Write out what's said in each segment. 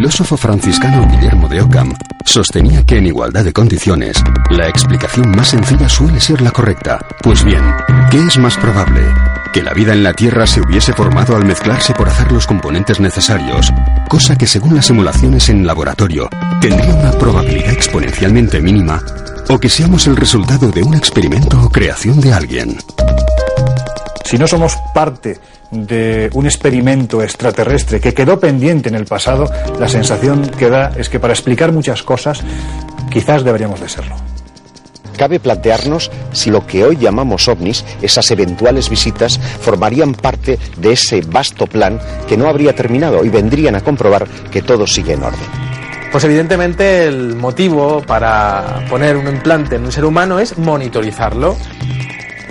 Filósofo franciscano Guillermo de Ockham sostenía que en igualdad de condiciones, la explicación más sencilla suele ser la correcta. Pues bien, ¿qué es más probable? ¿Que la vida en la Tierra se hubiese formado al mezclarse por hacer los componentes necesarios? Cosa que según las simulaciones en laboratorio tendría una probabilidad exponencialmente mínima. ¿O que seamos el resultado de un experimento o creación de alguien? Si no somos parte de un experimento extraterrestre que quedó pendiente en el pasado, la sensación que da es que para explicar muchas cosas quizás deberíamos de serlo. Cabe plantearnos si lo que hoy llamamos ovnis, esas eventuales visitas, formarían parte de ese vasto plan que no habría terminado y vendrían a comprobar que todo sigue en orden. Pues evidentemente el motivo para poner un implante en un ser humano es monitorizarlo.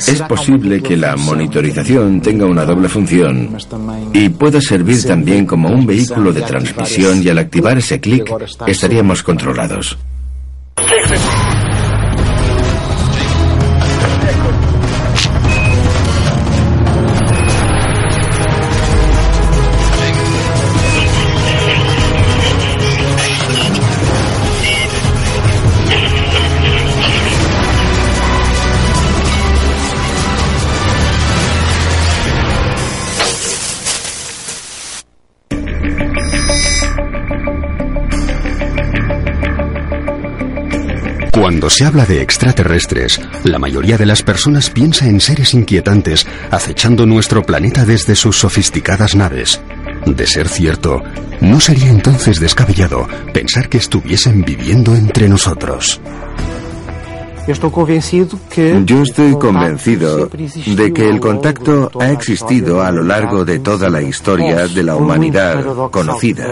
Es posible que la monitorización tenga una doble función y pueda servir también como un vehículo de transmisión y al activar ese clic estaríamos controlados. Se habla de extraterrestres, la mayoría de las personas piensa en seres inquietantes acechando nuestro planeta desde sus sofisticadas naves. De ser cierto, ¿no sería entonces descabellado pensar que estuviesen viviendo entre nosotros? Yo estoy convencido de que el contacto ha existido a lo largo de toda la historia de la humanidad conocida.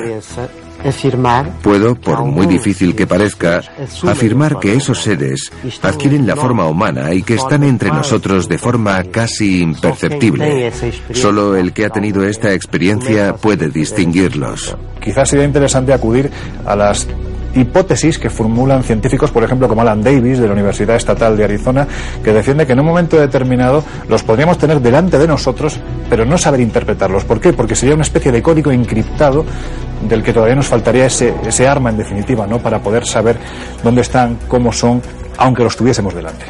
Puedo, por muy difícil que parezca, afirmar que esos seres adquieren la forma humana y que están entre nosotros de forma casi imperceptible. Solo el que ha tenido esta experiencia puede distinguirlos. Quizás sería interesante acudir a las hipótesis que formulan científicos, por ejemplo, como Alan Davis de la Universidad Estatal de Arizona, que defiende que en un momento determinado los podríamos tener delante de nosotros, pero no saber interpretarlos. ¿Por qué? Porque sería una especie de código encriptado del que todavía nos faltaría ese, ese arma, en definitiva, ¿no? para poder saber dónde están, cómo son, aunque los tuviésemos delante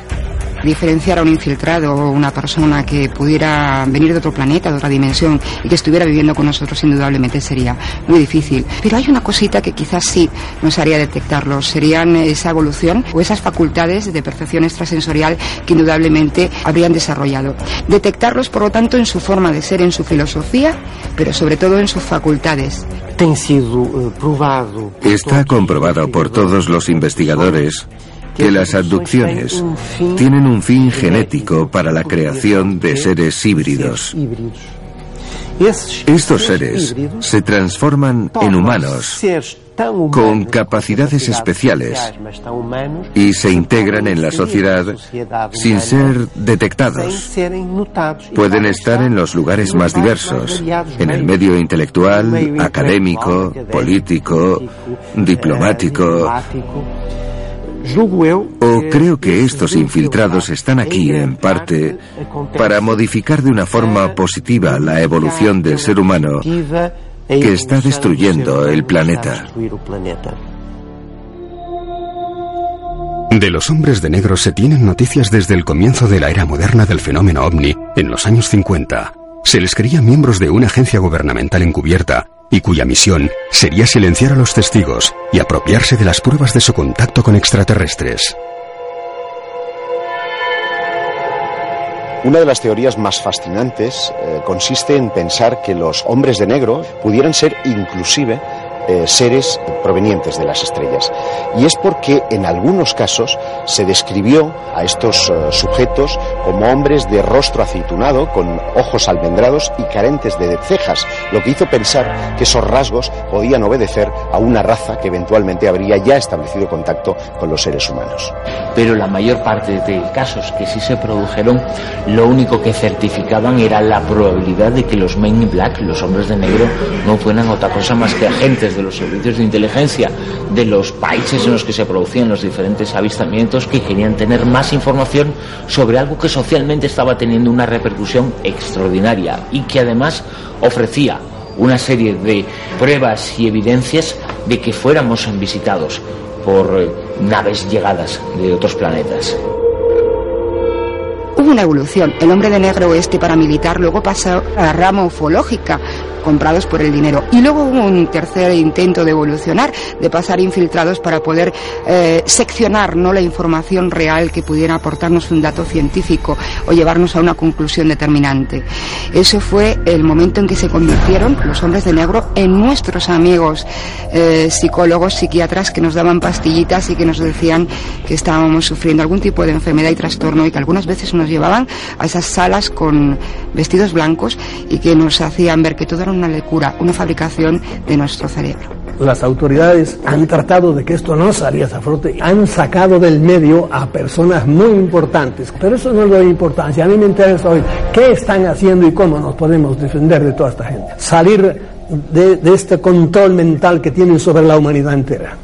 diferenciar a un infiltrado o una persona que pudiera venir de otro planeta, de otra dimensión y que estuviera viviendo con nosotros indudablemente sería muy difícil. Pero hay una cosita que quizás sí nos haría detectarlo, serían esa evolución o esas facultades de percepción extrasensorial que indudablemente habrían desarrollado. Detectarlos, por lo tanto, en su forma de ser, en su filosofía, pero sobre todo en sus facultades. Eh, Está comprobado por todos los investigadores que las abducciones tienen un fin genético para la creación de seres híbridos. Estos seres se transforman en humanos con capacidades especiales y se integran en la sociedad sin ser detectados. Pueden estar en los lugares más diversos, en el medio intelectual, académico, político, diplomático. O creo que estos infiltrados están aquí, en parte, para modificar de una forma positiva la evolución del ser humano que está destruyendo el planeta. De los hombres de negro se tienen noticias desde el comienzo de la era moderna del fenómeno ovni, en los años 50. Se les creía miembros de una agencia gubernamental encubierta y cuya misión sería silenciar a los testigos y apropiarse de las pruebas de su contacto con extraterrestres. Una de las teorías más fascinantes eh, consiste en pensar que los hombres de negro pudieran ser inclusive eh, seres provenientes de las estrellas. Y es porque en algunos casos se describió a estos eh, sujetos como hombres de rostro aceitunado, con ojos almendrados y carentes de cejas, lo que hizo pensar que esos rasgos podían obedecer a una raza que eventualmente habría ya establecido contacto con los seres humanos. Pero la mayor parte de casos que sí se produjeron, lo único que certificaban era la probabilidad de que los Men in Black, los hombres de negro, no fueran otra cosa más que agentes de los servicios de inteligencia de los países en los que se producían los diferentes avistamientos que querían tener más información sobre algo que socialmente estaba teniendo una repercusión extraordinaria y que además ofrecía una serie de pruebas y evidencias de que fuéramos visitados por eh, naves llegadas de otros planetas. Hubo una evolución. El hombre de negro este paramilitar luego pasó a la rama ufológica, comprados por el dinero. Y luego hubo un tercer intento de evolucionar, de pasar infiltrados para poder eh, seccionar no la información real que pudiera aportarnos un dato científico o llevarnos a una conclusión determinante. Eso fue el momento en que se convirtieron los hombres de negro en nuestros amigos eh, psicólogos, psiquiatras que nos daban pastillitas y que nos decían que estábamos sufriendo algún tipo de enfermedad y trastorno y que algunas veces nos llevaban a esas salas con vestidos blancos y que nos hacían ver que todo era una locura, una fabricación de nuestro cerebro. Las autoridades han tratado de que esto no saliera a flote, han sacado del medio a personas muy importantes, pero eso no lo de importancia. A mí me interesa hoy qué están haciendo y cómo nos podemos defender de toda esta gente. Salir de este control mental que tienen sobre la humanidad entera.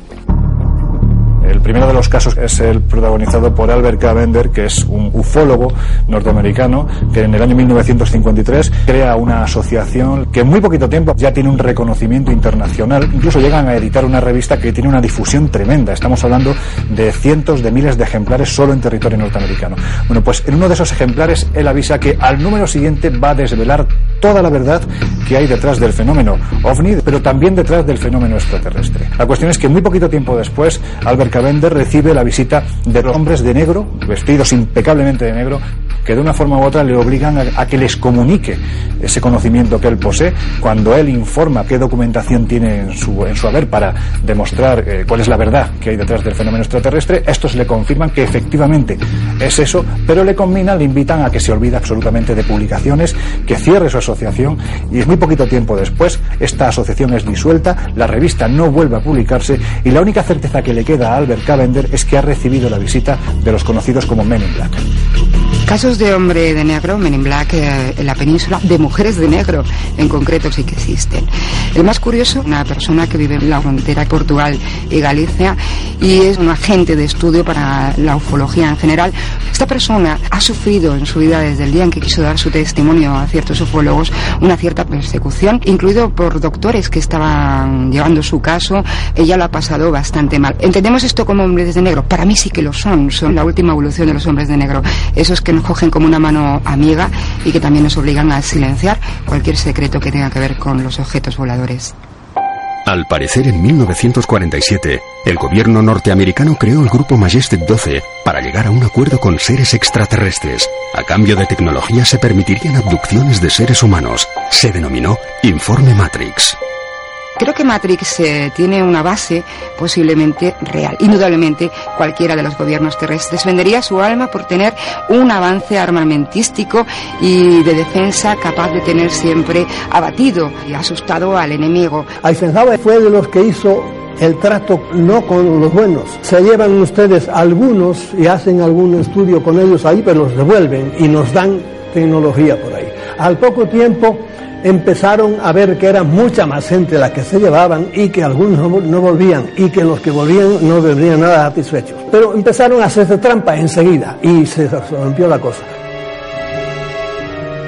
El primero de los casos es el protagonizado por Albert Cavender, que es un ufólogo norteamericano que en el año 1953 crea una asociación que en muy poquito tiempo ya tiene un reconocimiento internacional. Incluso llegan a editar una revista que tiene una difusión tremenda. Estamos hablando de cientos de miles de ejemplares solo en territorio norteamericano. Bueno, pues en uno de esos ejemplares él avisa que al número siguiente va a desvelar toda la verdad que hay detrás del fenómeno ovni, pero también detrás del fenómeno extraterrestre. La cuestión es que muy poquito tiempo después, Albert Cavender recibe la visita de hombres de negro, vestidos impecablemente de negro, que de una forma u otra le obligan a, que les comunique ese conocimiento que él posee cuando él informa qué documentación tiene en su, en su haber para demostrar eh, cuál es la verdad que hay detrás del fenómeno extraterrestre, estos le confirman que efectivamente es eso, pero le combinan, le invitan a que se olvide absolutamente de publicaciones, que cierre su asociación y muy poquito tiempo después esta asociación es disuelta, la revista no vuelve a publicarse y la única certeza que le queda a Albert Cavender es que ha recibido la visita de los conocidos como Men in Black. Casos de hombre de negro, Men in Black, eh, en la península, de mujeres de negro en concreto sí que existen. El más curioso, una persona que vive en la frontera Portugal y Galicia y es un agente de estudio para la ufología en general. Esta persona ha sufrido en su vida desde el día en que quiso dar su testimonio a ciertos ufólogos una cierta persecución, incluido por doctores que estaban llevando su caso. Ella lo ha pasado bastante mal. ¿Entendemos esto como hombres de negro? Para mí sí que lo son. Son la última evolución de los hombres de negro. Esos que nos cogen como una mano amiga y que también nos obligan a silenciar cualquier secreto que tenga que ver con los objetos voladores. Al parecer, en 1947, el gobierno norteamericano creó el grupo Majestic 12 para llegar a un acuerdo con seres extraterrestres. A cambio de tecnología se permitirían abducciones de seres humanos. Se denominó Informe Matrix. Creo que Matrix eh, tiene una base posiblemente real. Indudablemente, cualquiera de los gobiernos terrestres vendería su alma por tener un avance armamentístico y de defensa capaz de tener siempre abatido y asustado al enemigo. Eisenhower fue de los que hizo el trato no con los buenos. Se llevan ustedes algunos y hacen algún estudio con ellos ahí, pero los devuelven y nos dan tecnología por ahí. Al poco tiempo empezaron a ver que era mucha más gente la que se llevaban y que algunos no, volvían y que los que volvían no volvían nada satisfechos. Pero empezaron a hacerse trampa enseguida y se rompió la cosa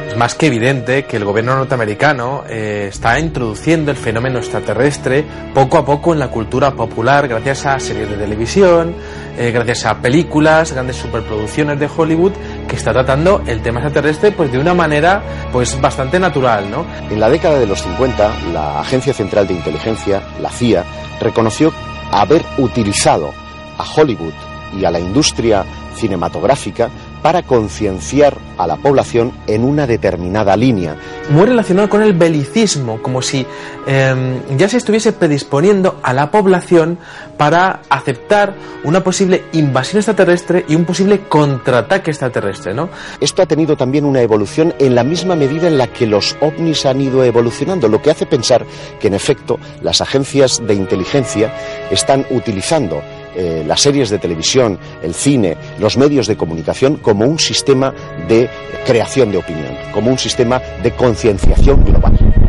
Es más que evidente que el gobierno norteamericano eh, está introduciendo el fenómeno extraterrestre poco a poco en la cultura popular gracias a series de televisión, eh, gracias a películas, grandes superproducciones de Hollywood que está tratando el tema extraterrestre pues de una manera pues bastante natural, ¿no? En la década de los 50, la Agencia Central de Inteligencia, la CIA, reconoció haber utilizado a Hollywood y a la industria cinematográfica para concienciar a la población en una determinada línea. Muy relacionado con el belicismo, como si em, ya se estuviese predisponiendo a la población para aceptar una posible invasión extraterrestre y un posible contraataque extraterrestre, ¿no? Esto ha tenido también una evolución en la misma medida en la que los ovnis han ido evolucionando, lo que hace pensar que en efecto las agencias de inteligencia están utilizando eh, las series de televisión, el cine, los medios de comunicación como un sistema de creación de opinión, como un sistema de concienciación global.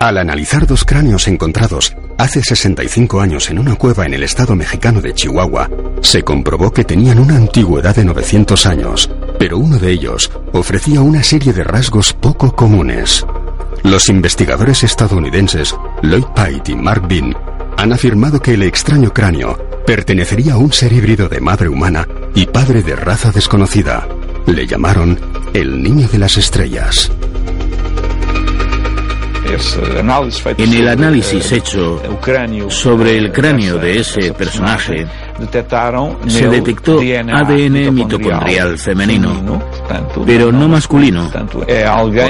Al analizar dos cráneos encontrados hace 65 años en una cueva en el estado mexicano de Chihuahua, se comprobó que tenían una antigüedad de 900 años, pero uno de ellos ofrecía una serie de rasgos poco comunes. Los investigadores estadounidenses Lloyd Pite y Mark Bean han afirmado que el extraño cráneo pertenecería a un ser híbrido de madre humana y padre de raza desconocida. Le llamaron el niño de las estrellas. En el análisis hecho sobre el cráneo de ese personaje, se detectó ADN mitocondrial femenino, pero no masculino. Por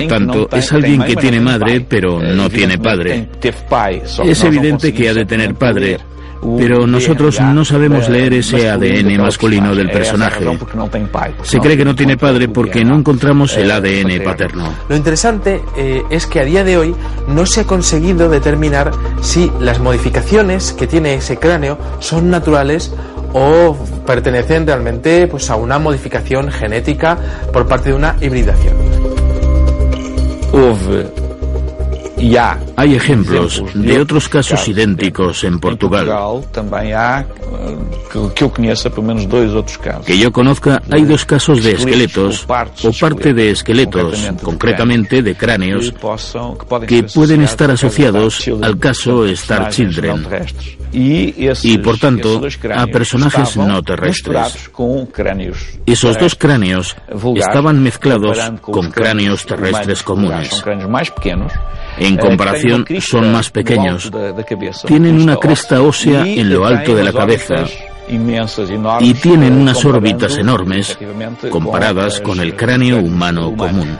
tanto, es alguien que tiene madre, pero no tiene padre. Es evidente que ha de tener padre, pero nosotros no sabemos leer ese ADN masculino del personaje. Se cree que no tiene padre porque no encontramos el ADN paterno. Lo interesante eh, es que a día de hoy no se ha conseguido determinar si las modificaciones que tiene ese cráneo son naturales o pertenecen realmente pues, a una modificación genética por parte de una hibridación. Hay ejemplos de otros casos idénticos en Portugal. Que yo conozca, hay dos casos de esqueletos o parte de esqueletos, concretamente de cráneos, que pueden estar asociados al caso Star Children y, por tanto, a personajes no terrestres. Esos dos cráneos estaban mezclados con cráneos terrestres comunes. En comparación, son más pequeños. Tienen una cresta ósea en lo alto de la cabeza y tienen unas órbitas enormes comparadas con el cráneo humano común.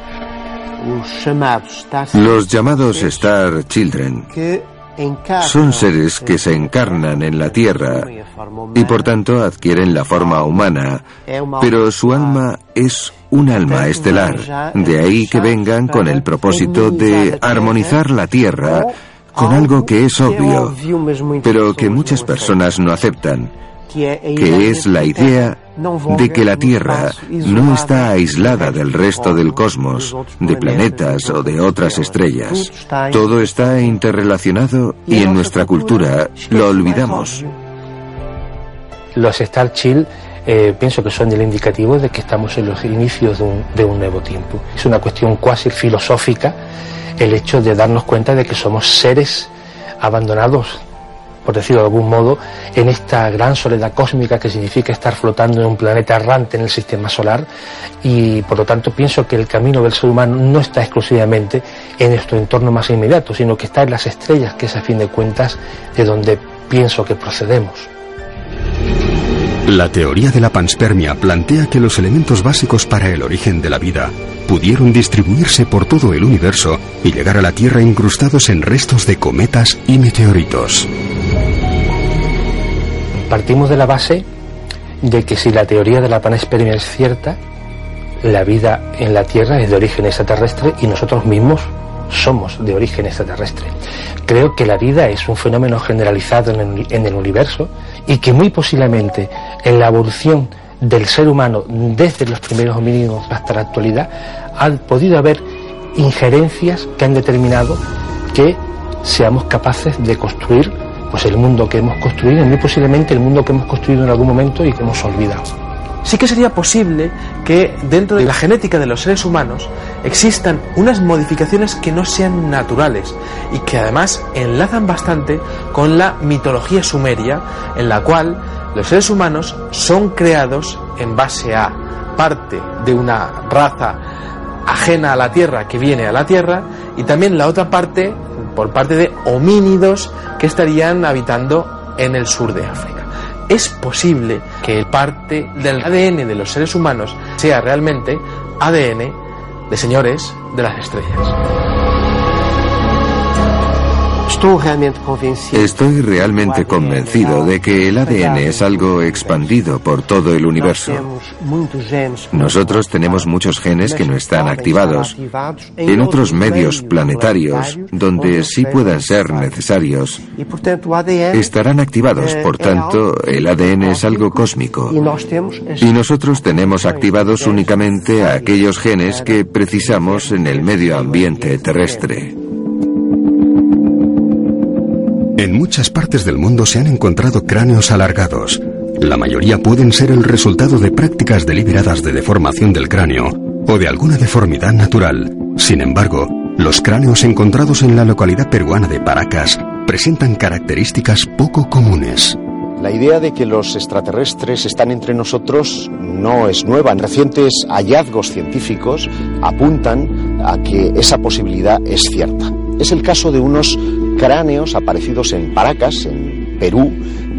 Los llamados Star Children son seres que se encarnan en la Tierra y por tanto adquieren la forma humana, pero su alma es un alma estelar, de ahí que vengan con el propósito de armonizar la Tierra con algo que es obvio, pero que muchas personas no aceptan, que es la idea de que la Tierra no está aislada del resto del cosmos, de planetas o de otras estrellas. Todo está interrelacionado y en nuestra cultura lo olvidamos. Los Star Chill eh, pienso que son el indicativo de que estamos en los inicios de un, de un nuevo tiempo. Es una cuestión cuasi filosófica el hecho de darnos cuenta de que somos seres abandonados por de algún modo, en esta gran soledad cósmica que significa estar flotando en un planeta errante en el sistema solar y por lo tanto pienso que el camino del ser humano no está exclusivamente en nuestro entorno más inmediato, sino que está en las estrellas, que es a fin de cuentas de donde pienso que procedemos. La teoría de la panspermia plantea que los elementos básicos para el origen de la vida pudieron distribuirse por todo el universo y llegar a la Tierra incrustados en restos de cometas y meteoritos. Partimos de la base de que si la teoría de la panspermia es cierta, la vida en la Tierra es de origen extraterrestre y nosotros mismos somos de origen extraterrestre. Creo que la vida es un fenómeno generalizado en el, universo y que muy posiblemente en la evolución del ser humano desde los primeros homínidos hasta la actualidad ha podido haber injerencias que han determinado que seamos capaces de construir pues el mundo que hemos construido, muy posiblemente el mundo que hemos construido en algún momento y que hemos olvidado. Sí que sería posible que dentro de la genética de los seres humanos existan unas modificaciones que no sean naturales y que además enlazan bastante con la mitología sumeria en la cual los seres humanos son creados en base a parte de una raza ajena a la Tierra que viene a la Tierra y también la otra parte por parte de homínidos que estarían habitando en el sur de África. Es posible que parte del ADN de los seres humanos sea realmente ADN de señores de las estrellas. Estoy realmente convencido de que el ADN es algo expandido por todo el universo. Nosotros tenemos muchos genes que no están activados. En otros medios planetarios, donde sí puedan ser necesarios, estarán activados. Por tanto, el ADN es algo cósmico. Y nosotros tenemos activados únicamente a aquellos genes que precisamos en el medio ambiente terrestre. En muchas partes del mundo se han encontrado cráneos alargados. La mayoría pueden ser el resultado de prácticas deliberadas de deformación del cráneo o de alguna deformidad natural. Sin embargo, los cráneos encontrados en la localidad peruana de Paracas presentan características poco comunes. La idea de que los extraterrestres están entre nosotros no es nueva. Recientes hallazgos científicos apuntan a que esa posibilidad es cierta. Es el caso de unos cráneos aparecidos en Paracas, en Perú,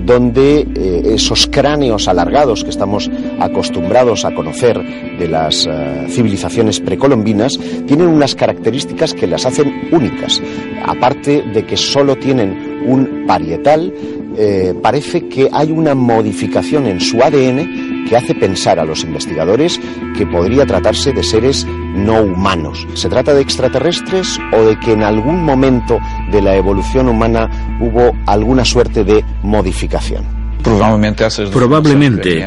donde eh, esos cráneos alargados que estamos acostumbrados a conocer de las eh, civilizaciones precolombinas tienen unas características que las hacen únicas. Aparte de que solo tienen un parietal, eh, parece que hay una modificación en su ADN que hace pensar a los investigadores que podría tratarse de seres no humanos. ¿Se trata de extraterrestres o de que en algún momento de la evolución humana hubo alguna suerte de modificación? Probablemente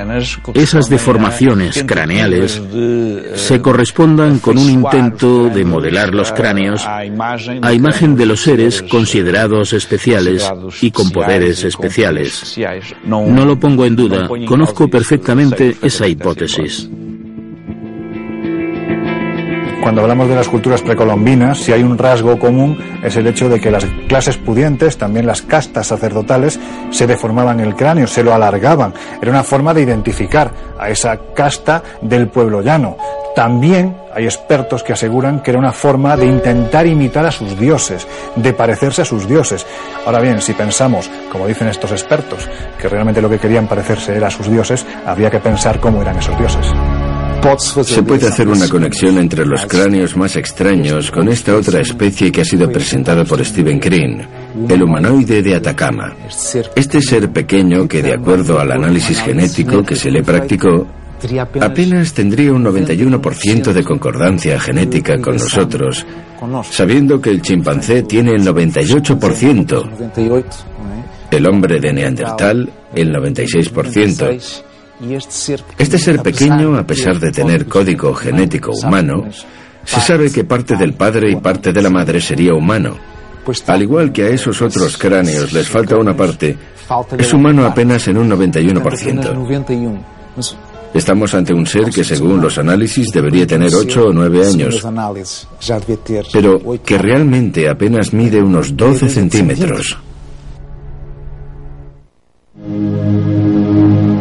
esas deformaciones craneales se correspondan con un intento de modelar los cráneos a imagen de los seres considerados especiales y con poderes especiales. No lo pongo en duda, conozco perfectamente esa hipótesis. Cuando hablamos de las culturas precolombinas, si hay un rasgo común es el hecho de que las clases pudientes, también las castas sacerdotales, se deformaban el cráneo, se lo alargaban. Era una forma de identificar a esa casta del pueblo llano. También hay expertos que aseguran que era una forma de intentar imitar a sus dioses, de parecerse a sus dioses. Ahora bien, si pensamos, como dicen estos expertos, que realmente lo que querían parecerse era a sus dioses, habría que pensar cómo eran esos dioses. Se puede hacer una conexión entre los cráneos más extraños con esta otra especie que ha sido presentada por Stephen Green, el humanoide de Atacama. Este ser pequeño que, de acuerdo al análisis genético que se le practicó, apenas tendría un 91% de concordancia genética con nosotros, sabiendo que el chimpancé tiene el 98%, el hombre de Neandertal el 96%, este ser pequeño, a pesar de tener código genético humano, se sabe que parte del padre y parte de la madre sería humano. Al igual que a esos otros cráneos les falta una parte, es humano apenas en un 91%. Estamos ante un ser que según los análisis debería tener 8 o 9 años, pero que realmente apenas mide unos 12 centímetros.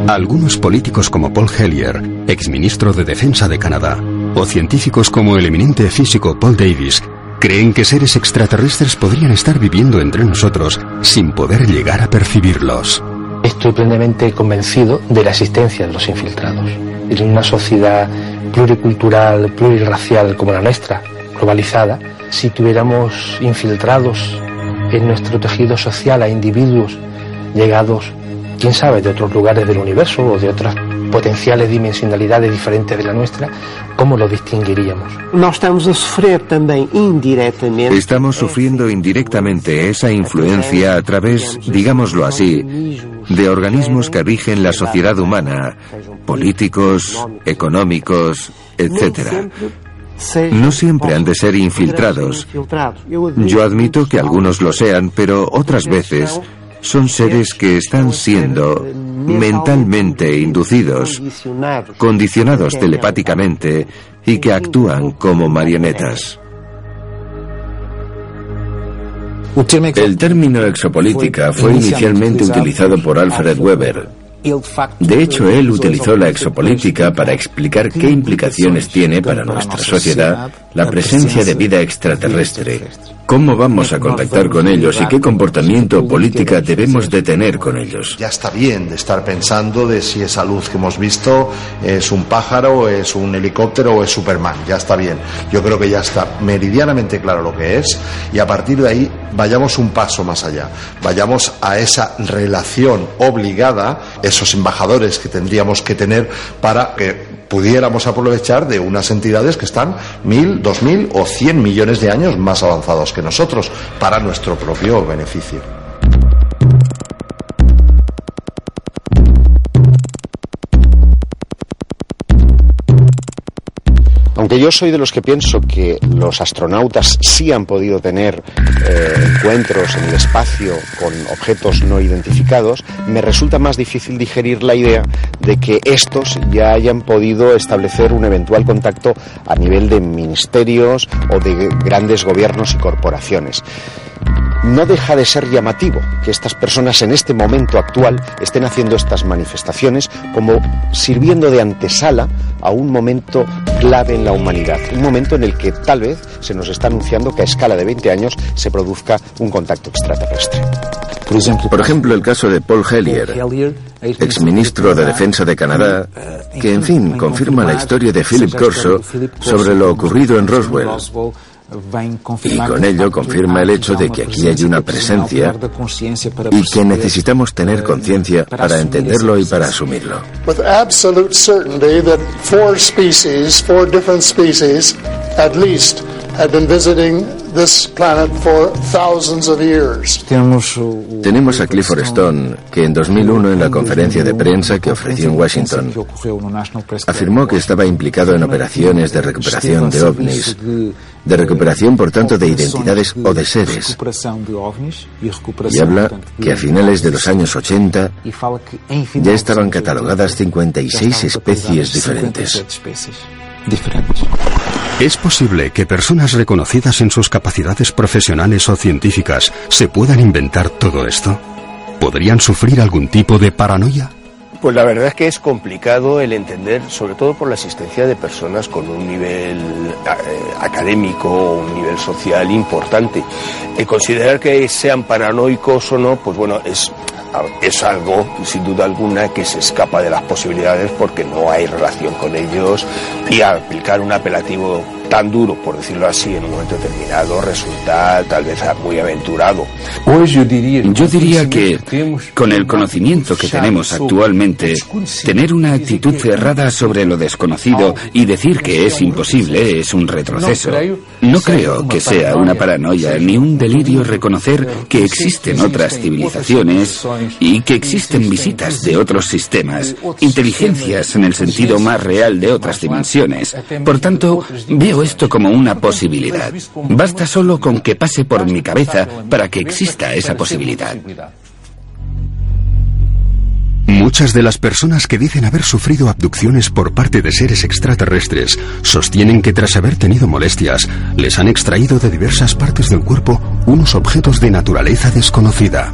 Algunos políticos como Paul Hellyer, exministro de Defensa de Canadá, o científicos como el eminente físico Paul Davis, creen que seres extraterrestres podrían estar viviendo entre nosotros sin poder llegar a percibirlos. Estoy plenamente convencido de la existencia de los infiltrados. En una sociedad pluricultural, plurirracial como la nuestra, globalizada, si tuviéramos infiltrados en nuestro tejido social a individuos llegados quién sabe, de otros lugares del universo o de otras potenciales dimensionalidades diferentes de la nuestra, ¿cómo lo distinguiríamos? Estamos sufriendo indirectamente esa influencia a través, digámoslo así, de organismos que rigen la sociedad humana, políticos, económicos, etc. No siempre han de ser infiltrados. Yo admito que algunos lo sean, pero otras veces son seres que están siendo mentalmente inducidos, condicionados telepáticamente y que actúan como marionetas. El término exopolítica fue inicialmente utilizado por Alfred Weber, De hecho, él utilizó la exopolítica para explicar qué implicaciones tiene para nuestra sociedad la presencia de vida extraterrestre ¿Cómo vamos a contactar con ellos y qué comportamiento o política debemos de tener con ellos? Ya está bien de estar pensando de si esa luz que hemos visto es un pájaro, es un helicóptero o es Superman. Ya está bien. Yo creo que ya está meridianamente claro lo que es y a partir de ahí vayamos un paso más allá. Vayamos a esa relación obligada, esos embajadores que tendríamos que tener para que pudiéramos aprovechar de unas entidades que están mil, dos mil o cien millones de años más avanzados que nosotros para nuestro propio beneficio. Aunque yo soy de los que pienso que los astronautas sí han podido tener eh, encuentros en el espacio con objetos no identificados, me resulta más difícil digerir la idea de que estos ya hayan podido establecer un eventual contacto a nivel de ministerios o de grandes gobiernos y corporaciones no deja de ser llamativo que estas personas en este momento actual estén haciendo estas manifestaciones como sirviendo de antesala a un momento clave en la humanidad, un momento en el que tal vez se nos está anunciando que a escala de 20 años se produzca un contacto extraterrestre. Por ejemplo, el caso de Paul Hellier, exministro de Defensa de Canadá, que en fin confirma la historia de Philip Corso sobre lo ocurrido en Roswell y con ello confirma el hecho de que aquí hay una presencia y que necesitamos tener conciencia para entenderlo y para asumirlo. Been visiting tenemos a Clifford Stone, que en 2001 en la conferencia de prensa que ofreció en Washington, afirmó que estaba implicado en operaciones de recuperación de ovnis, de recuperación por tanto de identidades o de seres. Y habla que a finales de los años 80 ya estaban catalogadas 56 especies diferentes. ¿Es posible que personas reconocidas en sus capacidades profesionales o científicas se puedan inventar todo esto? ¿Podrían sufrir algún tipo de paranoia? Pues la verdad es que es complicado el entender, sobre todo por la existencia de personas con un nivel eh, académico o un nivel social importante. El considerar que sean paranoicos o no, pues bueno, es es algo, sin duda alguna, que se escapa de las posibilidades porque no hay relación con ellos y aplicar un apelativo tan duro, por decirlo así, en un momento determinado, resulta tal vez muy aventurado. Pues yo diría que, con el conocimiento que tenemos actualmente, tener una actitud cerrada sobre lo desconocido y decir que es imposible es un retroceso. No creo que sea una paranoia ni un delirio reconocer que existen otras civilizaciones y que existen visitas de otros sistemas, inteligencias en el sentido más real de otras dimensiones. Por tanto, veo esto como una posibilidad. Basta solo con que pase por mi cabeza para que exista esa posibilidad. Muchas de las personas que dicen haber sufrido abducciones por parte de seres extraterrestres sostienen que tras haber tenido molestias les han extraído de diversas partes del cuerpo unos objetos de naturaleza desconocida.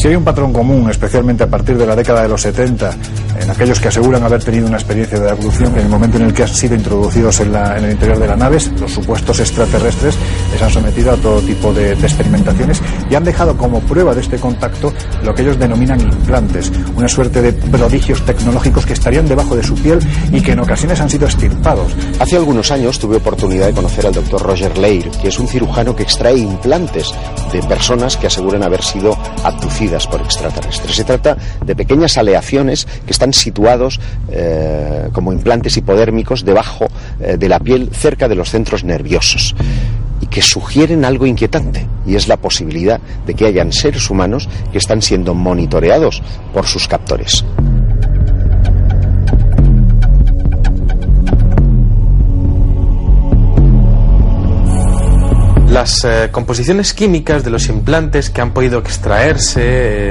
Si hay un patrón común, especialmente a partir de la década de los 70, en aquellos que aseguran haber tenido una experiencia de abducción, en el momento en el que han sido introducidos en, el interior de la nave, los supuestos extraterrestres les han sometido a todo tipo de, experimentaciones y han dejado como prueba de este contacto lo que ellos denominan implantes, una suerte de prodigios tecnológicos que estarían debajo de su piel y que en ocasiones han sido extirpados. Hace algunos años tuve oportunidad de conocer al doctor Roger Leir, que es un cirujano que extrae implantes de personas que aseguran haber sido abducidas por extraterrestres. Se trata de pequeñas aleaciones que están situados eh, como implantes hipodérmicos debajo eh, de la piel cerca de los centros nerviosos y que sugieren algo inquietante y es la posibilidad de que hayan seres humanos que están siendo monitoreados por sus captores. Las eh, composiciones químicas de los implantes que han podido extraerse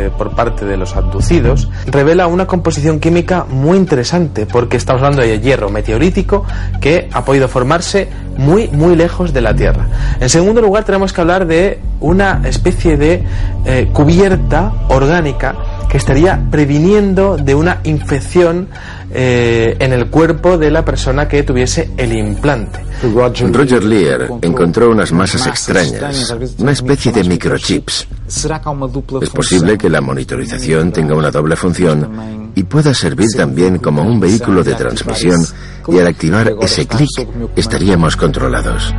eh, por parte de los abducidos revela una composición química muy interesante porque estamos hablando de hierro meteorítico que ha podido formarse muy muy lejos de la Tierra. En segundo lugar tenemos que hablar de una especie de eh, cubierta orgánica que estaría previniendo de una infección eh, en el cuerpo de la persona que tuviese el implante. Roger Lear encontró unas masas extrañas, una especie de microchips. Es posible que la monitorización tenga una doble función y pueda servir también como un vehículo de transmisión y al activar ese clic estaríamos controlados.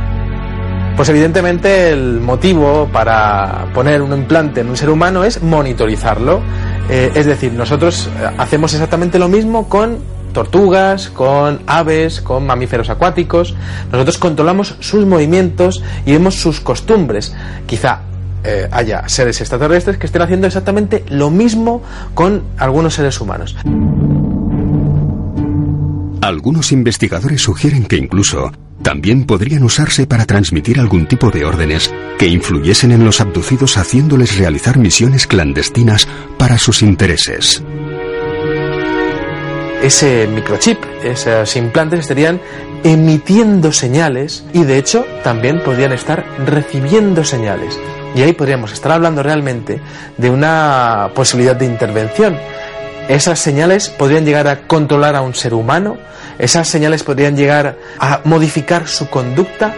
Pues evidentemente el motivo para poner un implante en un ser humano es monitorizarlo. Eh, es decir, nosotros eh, hacemos exactamente lo mismo con tortugas, con aves, con mamíferos acuáticos. Nosotros controlamos sus movimientos y vemos sus costumbres. Quizá eh, haya seres extraterrestres que estén haciendo exactamente lo mismo con algunos seres humanos. Algunos investigadores sugieren que incluso también podrían usarse para transmitir algún tipo de órdenes que influyesen en los abducidos haciéndoles realizar misiones clandestinas para sus intereses. Ese microchip, esos implantes estarían emitiendo señales y de hecho también podrían estar recibiendo señales. Y ahí podríamos estar hablando realmente de una posibilidad de intervención. Esas señales podrían llegar a controlar a un ser humano, esas señales podrían llegar a modificar su conducta.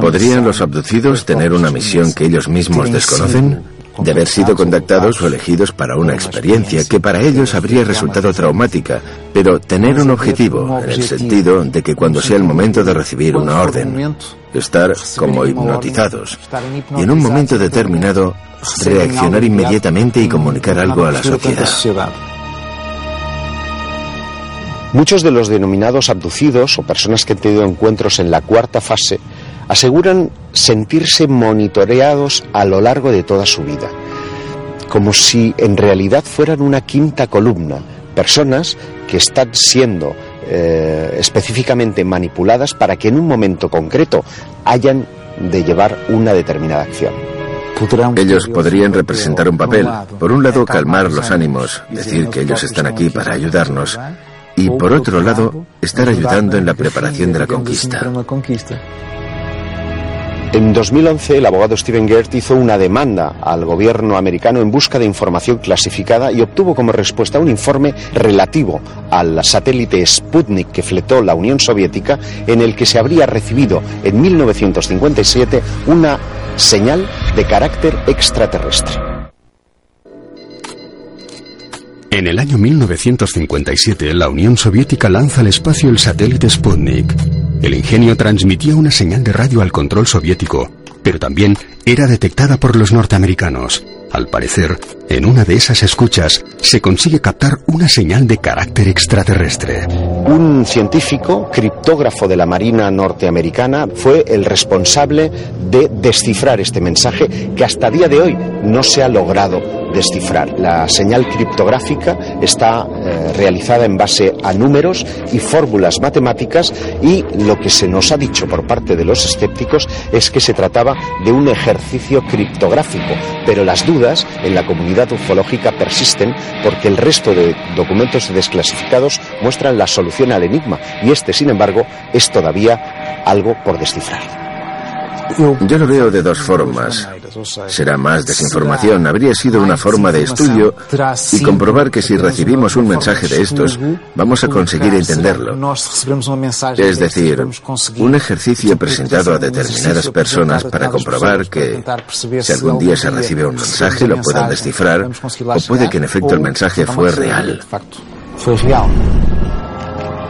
¿Podrían los abducidos tener una misión que ellos mismos desconocen? de haber sido contactados o elegidos para una experiencia que para ellos habría resultado traumática, pero tener un objetivo en el sentido de que cuando sea el momento de recibir una orden, estar como hipnotizados y en un momento determinado reaccionar inmediatamente y comunicar algo a la sociedad. Muchos de los denominados abducidos o personas que han tenido encuentros en la cuarta fase aseguran sentirse monitoreados a lo largo de toda su vida, como si en realidad fueran una quinta columna, personas que están siendo eh, específicamente manipuladas para que en un momento concreto hayan de llevar una determinada acción. Ellos podrían representar un papel. Por un lado, calmar los ánimos, decir que ellos están aquí para ayudarnos, y por otro lado, estar ayudando en la preparación de la conquista. En 2011, el abogado Steven Gert hizo una demanda al gobierno americano en busca de información clasificada y obtuvo como respuesta un informe relativo al satélite Sputnik que fletó la Unión Soviética, en el que se habría recibido en 1957 una señal de carácter extraterrestre. En el año 1957, la Unión Soviética lanza al espacio el satélite Sputnik. El ingenio transmitía una señal de radio al control soviético, pero también era detectada por los norteamericanos. Al parecer, en una de esas escuchas se consigue captar una señal de carácter extraterrestre. Un científico, criptógrafo de la Marina norteamericana, fue el responsable de descifrar este mensaje que hasta día de hoy no se ha logrado descifrar. La señal criptográfica está eh, realizada en base a números y fórmulas matemáticas y lo que se nos ha dicho por parte de los escépticos es que se trataba de un ejercicio criptográfico, pero las dudas en la comunidad ufológica persisten porque el resto de documentos desclasificados muestran la solución al enigma y este, sin embargo, es todavía algo por descifrar. Yo lo veo de dos formas. Será más desinformación. Habría sido una forma de estudio y comprobar que si recibimos un mensaje de estos, vamos a conseguir entenderlo. Es decir, un ejercicio presentado a determinadas personas para comprobar que si algún día se recibe un mensaje lo puedan descifrar o puede que en efecto el mensaje fue real.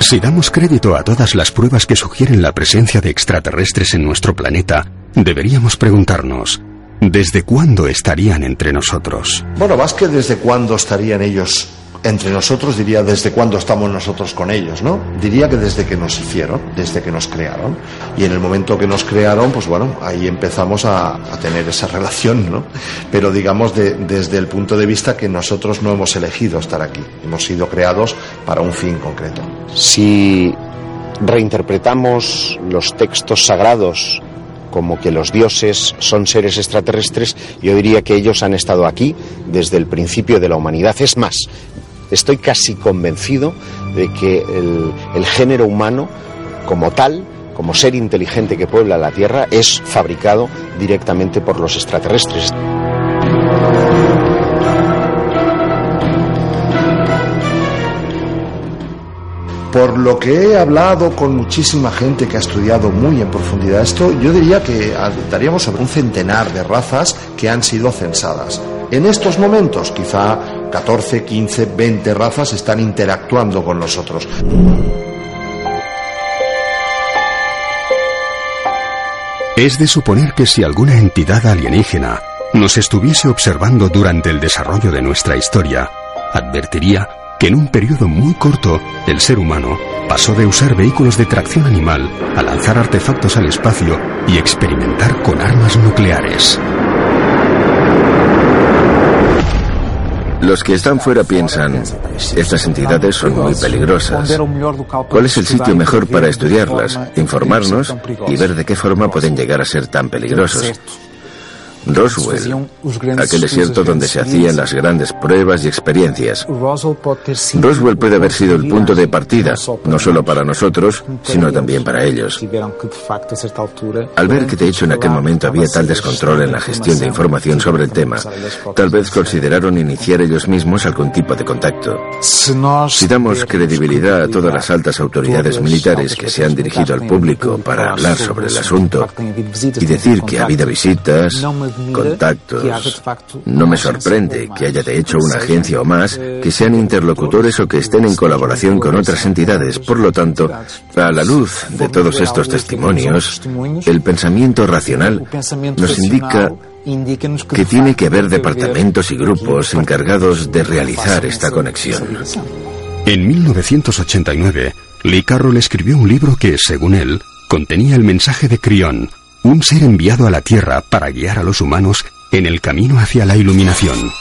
Si damos crédito a todas las pruebas que sugieren la presencia de extraterrestres en nuestro planeta, deberíamos preguntarnos, ¿desde cuándo estarían entre nosotros? Bueno, más que desde cuándo estarían ellos entre nosotros, diría desde cuándo estamos nosotros con ellos, ¿no? Diría que desde que nos hicieron, desde que nos crearon. Y en el momento que nos crearon, pues bueno, ahí empezamos a, tener esa relación, ¿no? Pero digamos desde el punto de vista que nosotros no hemos elegido estar aquí, hemos sido creados para un fin concreto. Si reinterpretamos los textos sagrados como que los dioses son seres extraterrestres, yo diría que ellos han estado aquí desde el principio de la humanidad. Es más, Estoy casi convencido de que el, género humano, como tal, como ser inteligente que puebla la Tierra, es fabricado directamente por los extraterrestres. Por lo que he hablado con muchísima gente que ha estudiado muy en profundidad esto, yo diría que daríamos sobre un centenar de razas que han sido censadas. En estos momentos, quizá 14, 15, 20 razas están interactuando con nosotros. Es de suponer que si alguna entidad alienígena nos estuviese observando durante el desarrollo de nuestra historia, advertiría que en un periodo muy corto el ser humano pasó de usar vehículos de tracción animal a lanzar artefactos al espacio y experimentar con armas nucleares. Los que están fuera piensan, estas entidades son muy peligrosas. ¿Cuál es el sitio mejor para estudiarlas, informarnos y ver de qué forma pueden llegar a ser tan peligrosos? Roswell, aquel desierto donde se hacían las grandes pruebas y experiencias. Roswell puede haber sido el punto de partida, no solo para nosotros, sino también para ellos. Al ver que de hecho en aquel momento había tal descontrol en la gestión de información sobre el tema, tal vez consideraron iniciar ellos mismos algún tipo de contacto. Si damos credibilidad a todas las altas autoridades militares que se han dirigido al público para hablar sobre el asunto y decir que ha habido visitas, contactos. No me sorprende que haya de hecho una agencia o más que sean interlocutores o que estén en colaboración con otras entidades. Por lo tanto, a la luz de todos estos testimonios, el pensamiento racional nos indica que tiene que haber departamentos y grupos encargados de realizar esta conexión. En 1989, Lee Carroll escribió un libro que, según él, contenía el mensaje de Crión, un ser enviado a la Tierra para guiar a los humanos en el camino hacia la iluminación.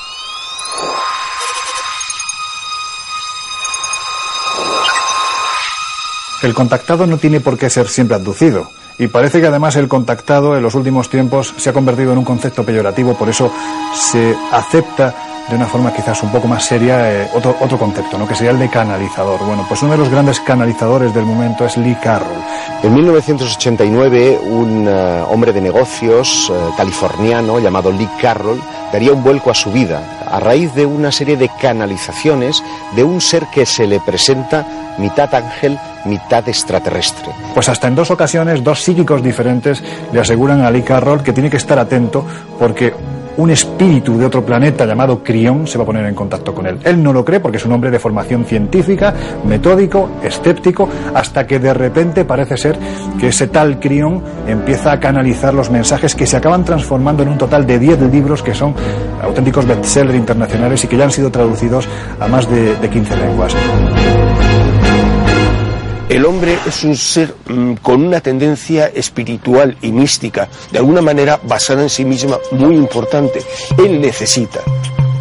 El contactado no tiene por qué ser siempre abducido. Y parece que además el contactado en los últimos tiempos se ha convertido en un concepto peyorativo, por eso se acepta de una forma quizás un poco más seria eh, otro, otro concepto, ¿no? que sería el de canalizador. Bueno, pues uno de los grandes canalizadores del momento es Lee Carroll. En 1989, un eh, hombre de negocios eh, californiano llamado Lee Carroll daría un vuelco a su vida a raíz de una serie de canalizaciones de un ser que se le presenta mitad ángel, mitad extraterrestre. Pues hasta en dos ocasiones, dos psíquicos diferentes le aseguran a Lee Carroll que tiene que estar atento porque un espíritu de otro planeta llamado Crión se va a poner en contacto con él. Él no lo cree porque es un hombre de formación científica, metódico, escéptico, hasta que de repente parece ser que ese tal Crión empieza a canalizar los mensajes que se acaban transformando en un total de 10 libros que son auténticos bestsellers internacionales y que ya han sido traducidos a más de, de 15 lenguas. El hombre es un ser mm, con una tendencia espiritual y mística, de alguna manera basada en sí misma, muy importante. Él necesita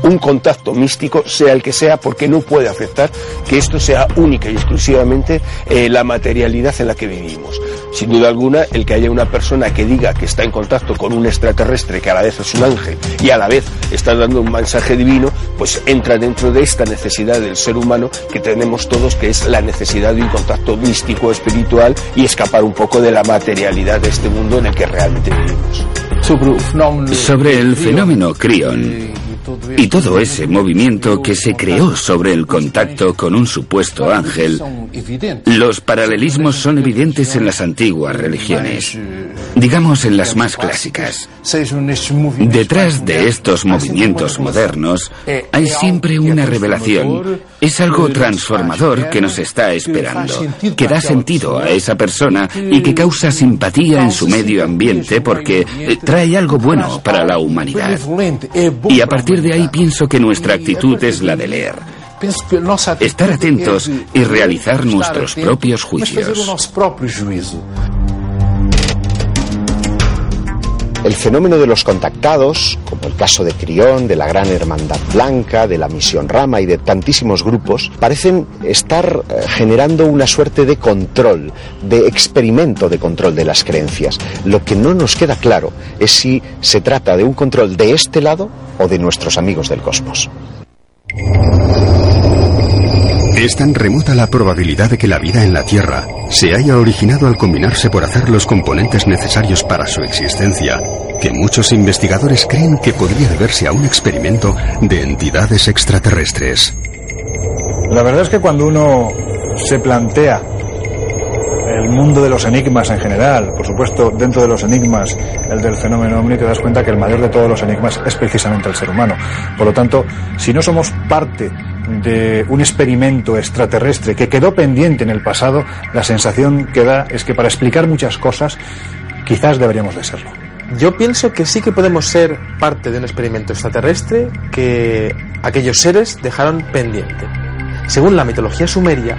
un contacto místico, sea el que sea, porque no puede aceptar que esto sea única y exclusivamente eh, la materialidad en la que vivimos. Sin duda alguna, el que haya una persona que diga que está en contacto con un extraterrestre que a la vez es un ángel y a la vez está dando un mensaje divino, pues entra dentro de esta necesidad del ser humano que tenemos todos, que es la necesidad de un contacto místico, espiritual y escapar un poco de la materialidad de este mundo en el que realmente vivimos. Sobre el fenómeno Crion y todo ese movimiento que se creó sobre el contacto con un supuesto ángel, los paralelismos son evidentes en las antiguas religiones, digamos en las más clásicas. Detrás de estos movimientos modernos hay siempre una revelación, es algo transformador que nos está esperando, que da sentido a esa persona y que causa simpatía en su medio ambiente porque trae algo bueno para la humanidad. Y a partir de ahí pienso que nuestra actitud es la de leer. Estar atentos y realizar nuestros propios juicios. El fenómeno de los contactados, como el caso de Crión, de la Gran Hermandad Blanca, de la Misión Rama y de tantísimos grupos, parecen estar eh, generando una suerte de control, de experimento de control de las creencias. Lo que no nos queda claro es si se trata de un control de este lado o de nuestros amigos del cosmos. Es tan remota la probabilidad de que la vida en la Tierra se haya originado al combinarse por hacer los componentes necesarios para su existencia, que muchos investigadores creen que podría deberse a un experimento de entidades extraterrestres. La verdad es que cuando uno se plantea el mundo de los enigmas en general, por supuesto, dentro de los enigmas, el del fenómeno ovni, te das cuenta que el mayor de todos los enigmas es precisamente el ser humano. Por lo tanto, si no somos parte de un experimento extraterrestre que quedó pendiente en el pasado, la sensación que da es que para explicar muchas cosas, quizás deberíamos de serlo. Yo pienso que sí que podemos ser parte de un experimento extraterrestre que aquellos seres dejaron pendiente. Según la mitología sumeria,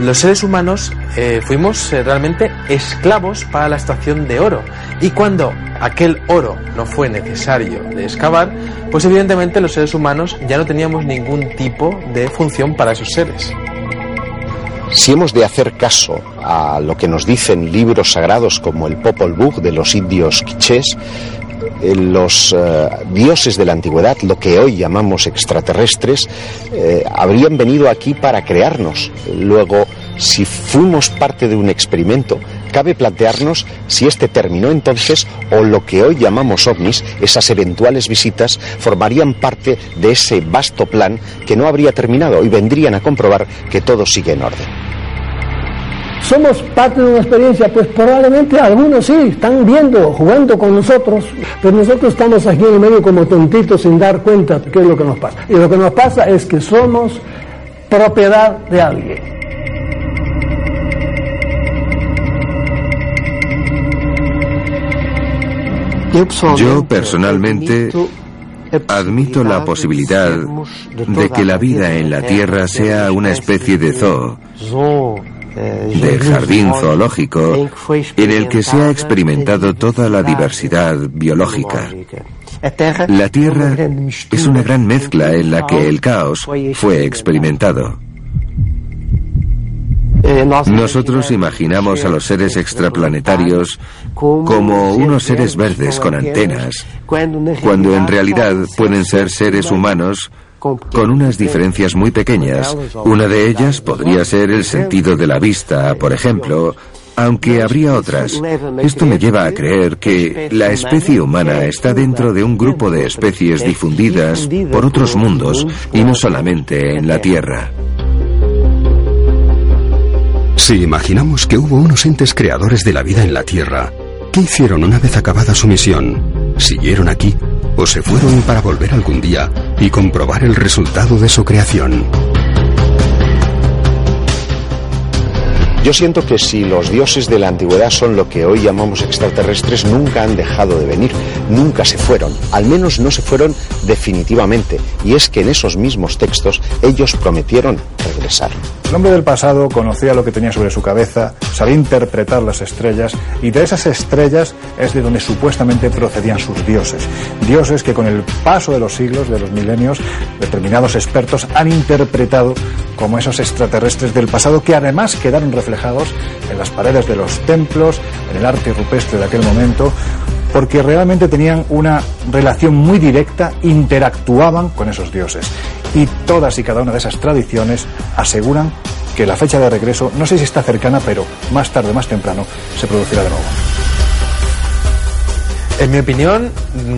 los seres humanos eh, fuimos eh, realmente esclavos para la extracción de oro. Y cuando aquel oro no fue necesario de excavar, pues evidentemente los seres humanos ya no teníamos ningún tipo de función para esos seres. Si hemos de hacer caso a lo que nos dicen libros sagrados como el Popol Vuh de los indios quichés, los eh, dioses de la antigüedad, lo que hoy llamamos extraterrestres, eh, habrían venido aquí para crearnos. Luego, si fuimos parte de un experimento, cabe plantearnos si este terminó entonces o lo que hoy llamamos ovnis, esas eventuales visitas, formarían parte de ese vasto plan que no habría terminado y vendrían a comprobar que todo sigue en orden. ¿Somos parte de una experiencia? Pues probablemente algunos sí, están viendo, jugando con nosotros, pero nosotros estamos aquí en el medio como tontitos sin dar cuenta de qué es lo que nos pasa. Y lo que nos pasa es que somos propiedad de alguien. Yo personalmente admito la posibilidad de que la vida en la Tierra sea una especie de zoo de jardín zoológico en el que se ha experimentado toda la diversidad biológica. La Tierra es una gran mezcla en la que el caos fue experimentado. Nosotros imaginamos a los seres extraplanetarios como unos seres verdes con antenas, cuando en realidad pueden ser seres humanos con unas diferencias muy pequeñas. Una de ellas podría ser el sentido de la vista, por ejemplo, aunque habría otras. Esto me lleva a creer que la especie humana está dentro de un grupo de especies difundidas por otros mundos y no solamente en la Tierra. Si imaginamos que hubo unos entes creadores de la vida en la Tierra, ¿qué hicieron una vez acabada su misión? ¿Siguieron aquí o se fueron para volver algún día y comprobar el resultado de su creación. Yo siento que si los dioses de la antigüedad son lo que hoy llamamos extraterrestres, nunca han dejado de venir, nunca se fueron, al menos no se fueron definitivamente, y es que en esos mismos textos ellos prometieron regresar. El hombre del pasado conocía lo que tenía sobre su cabeza, sabía interpretar las estrellas y de esas estrellas es de donde supuestamente procedían sus dioses. Dioses que con el paso de los siglos, de los milenios, determinados expertos han interpretado como esos extraterrestres del pasado que además quedaron reflejados en las paredes de los templos, en el arte rupestre de aquel momento, porque realmente tenían una relación muy directa, interactuaban con esos dioses. Y todas y cada una de esas tradiciones aseguran que la fecha de regreso, no sé si está cercana, pero más tarde, más temprano, se producirá de nuevo. En mi opinión,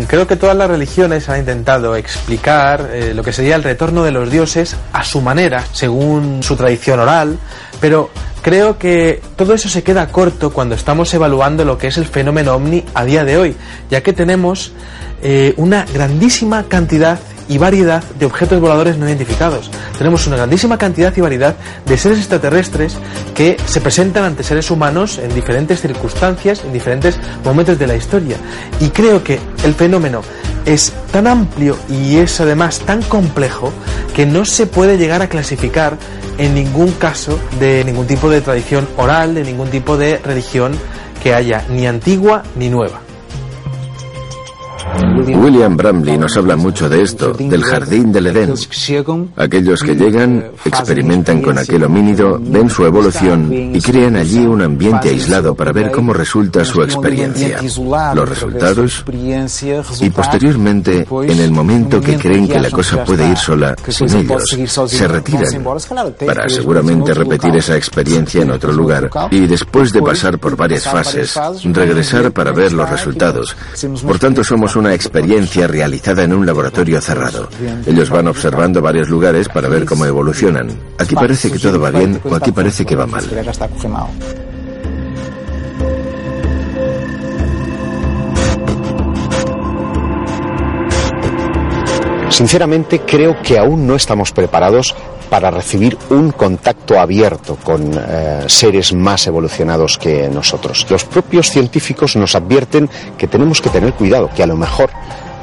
creo que todas las religiones han intentado explicar eh, lo que sería el retorno de los dioses a su manera, según su tradición oral, pero creo que todo eso se queda corto cuando estamos evaluando lo que es el fenómeno ovni a día de hoy, ya que tenemos eh, una grandísima cantidad y variedad de objetos voladores no identificados. Tenemos una grandísima cantidad y variedad de seres extraterrestres que se presentan ante seres humanos en diferentes circunstancias, en diferentes momentos de la historia. Y creo que el fenómeno es tan amplio y es además tan complejo que no se puede llegar a clasificar en ningún caso de ningún tipo de tradición oral, de ningún tipo de religión que haya ni antigua ni nueva. William Bramley nos habla mucho de esto, del jardín del Edén. Aquellos que llegan, experimentan con aquel homínido, ven su evolución y crean allí un ambiente aislado para ver cómo resulta su experiencia, los resultados y posteriormente, en el momento que creen que la cosa puede ir sola, sin ellos, se retiran para seguramente repetir esa experiencia en otro lugar y después de pasar por varias fases, regresar para ver los resultados. Por tanto, somos una experiencia realizada en un laboratorio cerrado. Ellos van observando varios lugares para ver cómo evolucionan. Aquí parece que todo va bien o aquí parece que va mal. Sinceramente creo que aún no estamos preparados para recibir un contacto abierto con eh, seres más evolucionados que nosotros. Los propios científicos nos advierten que tenemos que tener cuidado, que a lo mejor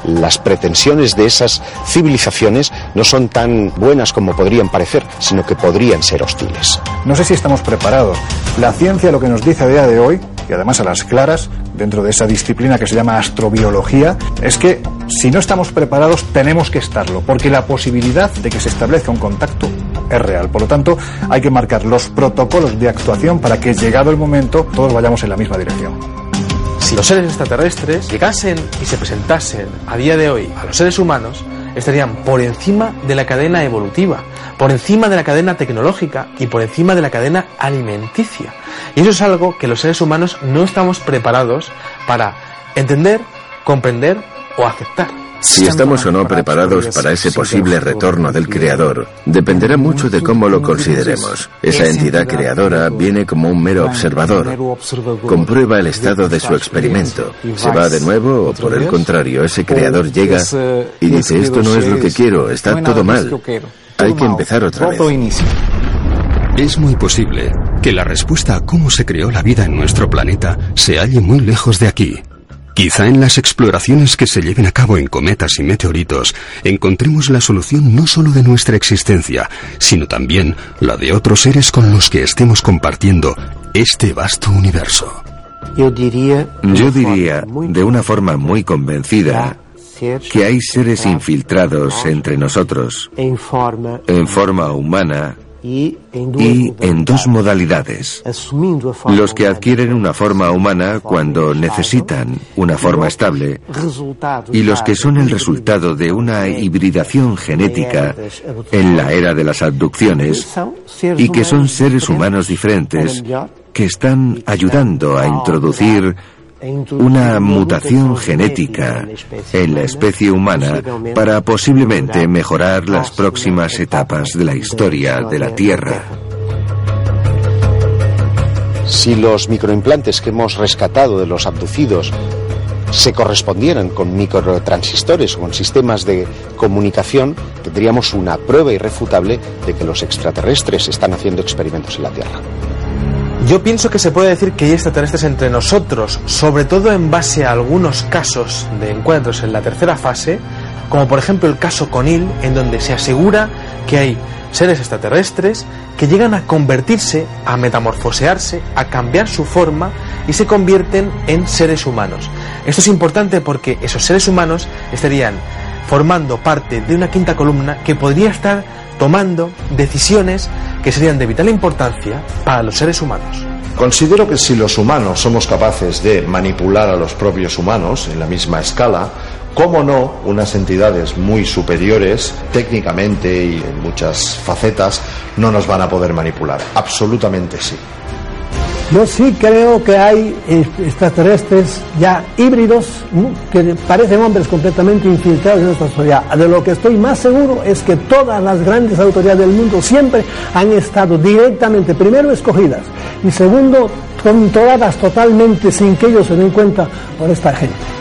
las pretensiones de esas civilizaciones no son tan buenas como podrían parecer, sino que podrían ser hostiles. No sé si estamos preparados. La ciencia lo que nos dice a día de hoy, y además a las claras, dentro de esa disciplina que se llama astrobiología, es que si no estamos preparados tenemos que estarlo, porque la posibilidad de que se establezca un contacto es real. Por lo tanto, hay que marcar los protocolos de actuación para que, llegado el momento, todos vayamos en la misma dirección. Si los seres extraterrestres llegasen y se presentasen a día de hoy a los seres humanos, estarían por encima de la cadena evolutiva, por encima de la cadena tecnológica y por encima de la cadena alimenticia. Y eso es algo que los seres humanos no estamos preparados para entender, comprender o aceptar. Si estamos o no preparados para ese posible retorno del Creador dependerá mucho de cómo lo consideremos. Esa entidad creadora viene como un mero observador. Comprueba el estado de su experimento. Se va de nuevo o por el contrario, ese creador llega y dice esto no es lo que quiero, está todo mal. Hay que empezar otra vez. Es muy posible que la respuesta a cómo se creó la vida en nuestro planeta se halle muy lejos de aquí. Quizá en las exploraciones que se lleven a cabo en cometas y meteoritos encontremos la solución no solo de nuestra existencia, sino también la de otros seres con los que estemos compartiendo este vasto universo. Yo diría, de una forma muy convencida, que hay seres infiltrados entre nosotros en forma humana y en dos modalidades. Los que adquieren una forma humana cuando necesitan una forma estable y los que son el resultado de una hibridación genética en la era de las abducciones y que son seres humanos diferentes que están ayudando a introducir una mutación genética en la especie humana para posiblemente mejorar las próximas etapas de la historia de la Tierra. Si los microimplantes que hemos rescatado de los abducidos se correspondieran con microtransistores o con sistemas de comunicación, tendríamos una prueba irrefutable de que los extraterrestres están haciendo experimentos en la Tierra. Yo pienso que se puede decir que hay extraterrestres entre nosotros, sobre todo en base a algunos casos de encuentros en la tercera fase, como por ejemplo el caso Conil, en donde se asegura que hay seres extraterrestres que llegan a convertirse, a metamorfosearse, a cambiar su forma y se convierten en seres humanos. Esto es importante porque esos seres humanos estarían formando parte de una quinta columna que podría estar tomando decisiones que serían de vital importancia para los seres humanos. Considero que si los humanos somos capaces de manipular a los propios humanos en la misma escala, cómo no, unas entidades muy superiores técnicamente y en muchas facetas no nos van a poder manipular. Absolutamente sí. Yo sí creo que hay extraterrestres ya híbridos que parecen hombres completamente infiltrados en nuestra sociedad. De lo que estoy más seguro es que todas las grandes autoridades del mundo siempre han estado directamente, primero escogidas y segundo controladas totalmente sin que ellos se den cuenta por esta gente.